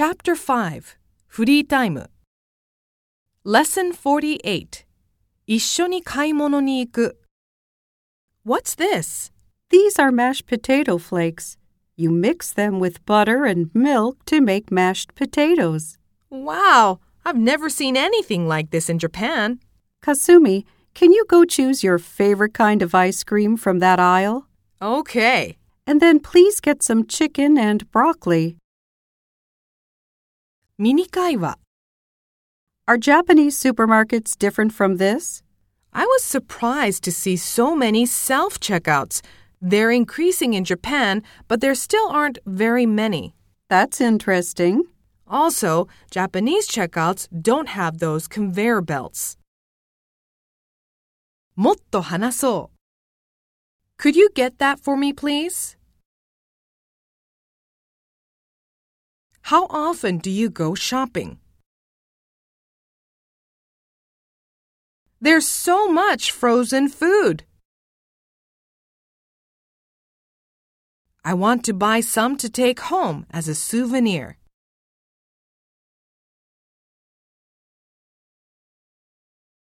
Chapter 5フリータイム Lesson 48一緒に買い物に行く What's this? These are mashed potato flakes. You mix them with butter and milk to make mashed potatoes. Wow, I've never seen anything like this in Japan. Kasumi, can you go choose your favorite kind of ice cream from that aisle? Okay. And then please get some chicken and broccoli. ミニ会話 Are Japanese supermarkets different from this? I was surprised to see so many self checkouts. They're increasing in Japan, but there still aren't very many. That's interesting. Also, Japanese checkouts don't have those conveyor belts. もっと話そう Could you get that for me, please? How often do you go shopping? There's so much frozen food. I want to buy some to take home as a souvenir.